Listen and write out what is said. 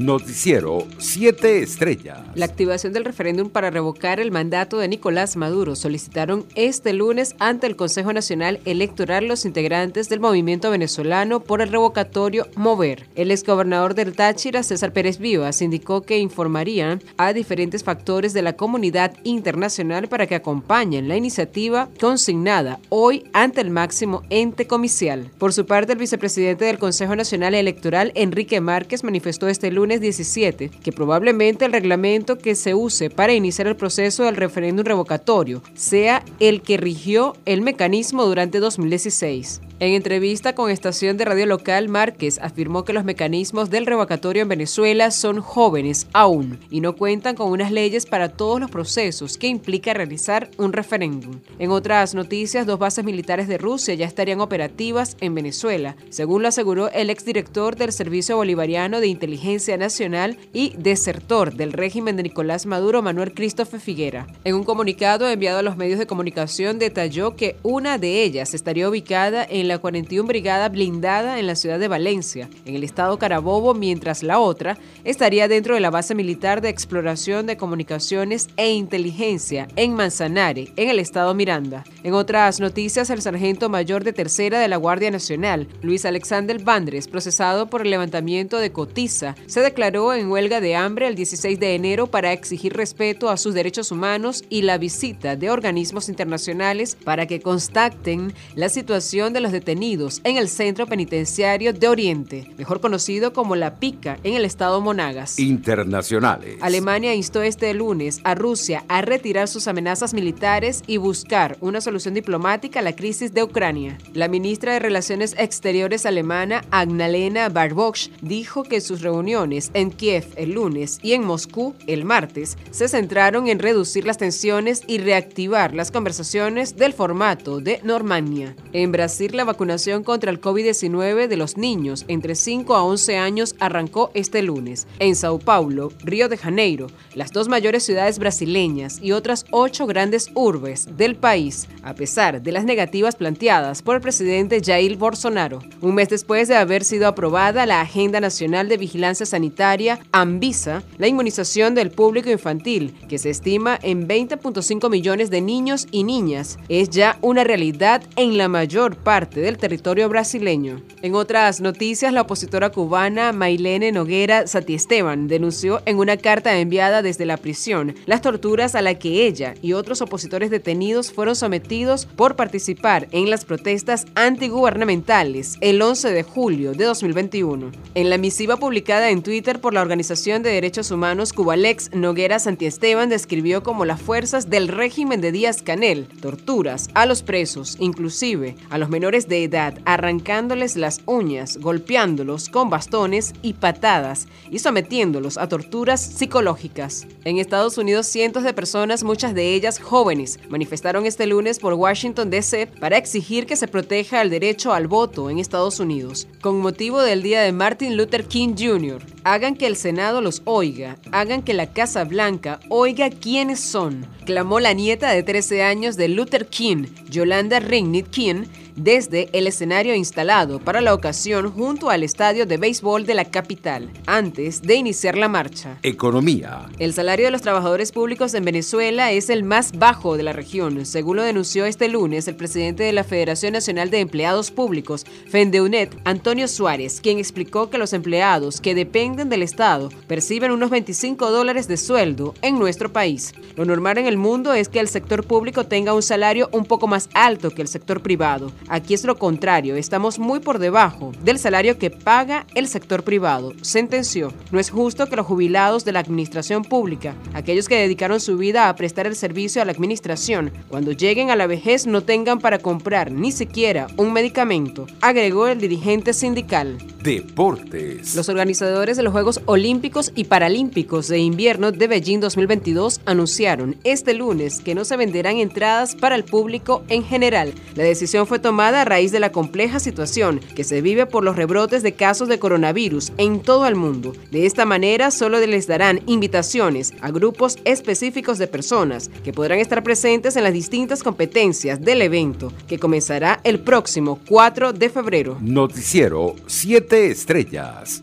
Noticiero 7 Estrellas. La activación del referéndum para revocar el mandato de Nicolás Maduro solicitaron este lunes ante el Consejo Nacional Electoral los integrantes del movimiento venezolano por el revocatorio Mover. El exgobernador del Táchira, César Pérez Vivas, indicó que informarían a diferentes factores de la comunidad internacional para que acompañen la iniciativa consignada hoy ante el máximo ente comicial. Por su parte, el vicepresidente del Consejo Nacional Electoral, Enrique Márquez, manifestó este lunes lunes 17 que probablemente el reglamento que se use para iniciar el proceso del referéndum revocatorio sea el que rigió el mecanismo durante 2016. En entrevista con estación de radio local, Márquez afirmó que los mecanismos del revocatorio en Venezuela son jóvenes aún y no cuentan con unas leyes para todos los procesos que implica realizar un referéndum. En otras noticias, dos bases militares de Rusia ya estarían operativas en Venezuela, según lo aseguró el exdirector del Servicio Bolivariano de Inteligencia Nacional y desertor del régimen de Nicolás Maduro, Manuel Christophe Figuera. En un comunicado enviado a los medios de comunicación detalló que una de ellas estaría ubicada en la 41 Brigada blindada en la ciudad de Valencia, en el estado Carabobo, mientras la otra estaría dentro de la base militar de exploración de comunicaciones e inteligencia en Manzanare, en el estado Miranda. En otras noticias, el sargento mayor de tercera de la Guardia Nacional, Luis Alexander Bandres, procesado por el levantamiento de Cotiza, se declaró en huelga de hambre el 16 de enero para exigir respeto a sus derechos humanos y la visita de organismos internacionales para que constaten la situación de los detenidos en el Centro Penitenciario de Oriente, mejor conocido como La Pica, en el estado Monagas. Internacionales. Alemania instó este lunes a Rusia a retirar sus amenazas militares y buscar una solución diplomática a la crisis de Ucrania. La ministra de Relaciones Exteriores alemana, Agnalena Barbosch, dijo que sus reuniones en Kiev el lunes y en Moscú el martes se centraron en reducir las tensiones y reactivar las conversaciones del formato de Normandía. En Brasil, la vacunación contra el COVID-19 de los niños entre 5 a 11 años arrancó este lunes. En Sao Paulo, Río de Janeiro, las dos mayores ciudades brasileñas y otras ocho grandes urbes del país, a pesar de las negativas planteadas por el presidente Jair Bolsonaro. Un mes después de haber sido aprobada la Agenda Nacional de Vigilancia Sanitaria, ANVISA, la inmunización del público infantil, que se estima en 20.5 millones de niños y niñas, es ya una realidad en la mayor parte del territorio brasileño. En otras noticias, la opositora cubana Mailene Noguera Satiesteban denunció en una carta enviada desde la prisión las torturas a las que ella y otros opositores detenidos fueron sometidos por participar en las protestas antigubernamentales el 11 de julio de 2021. En la misiva publicada en Twitter por la Organización de Derechos Humanos Cubalex, Noguera Santiesteban describió como las fuerzas del régimen de Díaz Canel torturas a los presos, inclusive a los menores de edad, arrancándoles las uñas, golpeándolos con bastones y patadas y sometiéndolos a torturas psicológicas. En Estados Unidos, cientos de personas, muchas de ellas jóvenes, manifestaron este lunes por Washington, D.C. para exigir que se proteja el derecho al voto en Estados Unidos, con motivo del día de Martin Luther King Jr. Hagan que el Senado los oiga, hagan que la Casa Blanca oiga quiénes son, clamó la nieta de 13 años de Luther King, Yolanda Rignit King, desde el escenario instalado para la ocasión junto al estadio de béisbol de la capital, antes de iniciar la marcha. Economía. El salario de los trabajadores públicos en Venezuela es el más bajo de la región, según lo denunció este lunes el presidente de la Federación Nacional de Empleados Públicos, FENDEUNET, Antonio Suárez, quien explicó que los empleados que dependen del Estado perciben unos 25 dólares de sueldo en nuestro país. Lo normal en el mundo es que el sector público tenga un salario un poco más alto que el sector privado. Aquí es lo contrario, estamos muy por debajo del salario que paga el sector privado, sentenció. No es justo que los jubilados de la administración pública, aquellos que dedicaron su vida a prestar el servicio a la administración, cuando lleguen a la vejez no tengan para comprar ni siquiera un medicamento, agregó el dirigente sindical. Deportes. Los organizadores de los Juegos Olímpicos y Paralímpicos de Invierno de Beijing 2022 anunciaron este lunes que no se venderán entradas para el público en general. La decisión fue a raíz de la compleja situación que se vive por los rebrotes de casos de coronavirus en todo el mundo. De esta manera, solo les darán invitaciones a grupos específicos de personas que podrán estar presentes en las distintas competencias del evento, que comenzará el próximo 4 de febrero. Noticiero 7 estrellas.